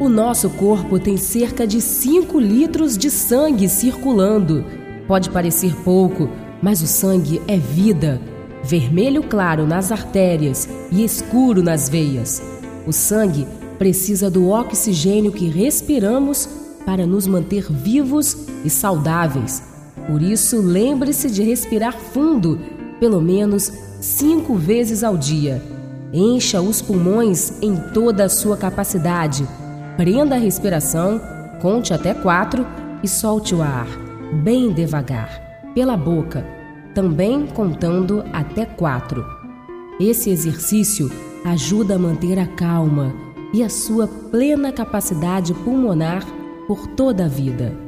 O nosso corpo tem cerca de 5 litros de sangue circulando. Pode parecer pouco, mas o sangue é vida. Vermelho claro nas artérias e escuro nas veias. O sangue precisa do oxigênio que respiramos para nos manter vivos e saudáveis. Por isso, lembre-se de respirar fundo, pelo menos cinco vezes ao dia. Encha os pulmões em toda a sua capacidade Prenda a respiração, conte até quatro e solte o ar, bem devagar, pela boca, também contando até quatro. Esse exercício ajuda a manter a calma e a sua plena capacidade pulmonar por toda a vida.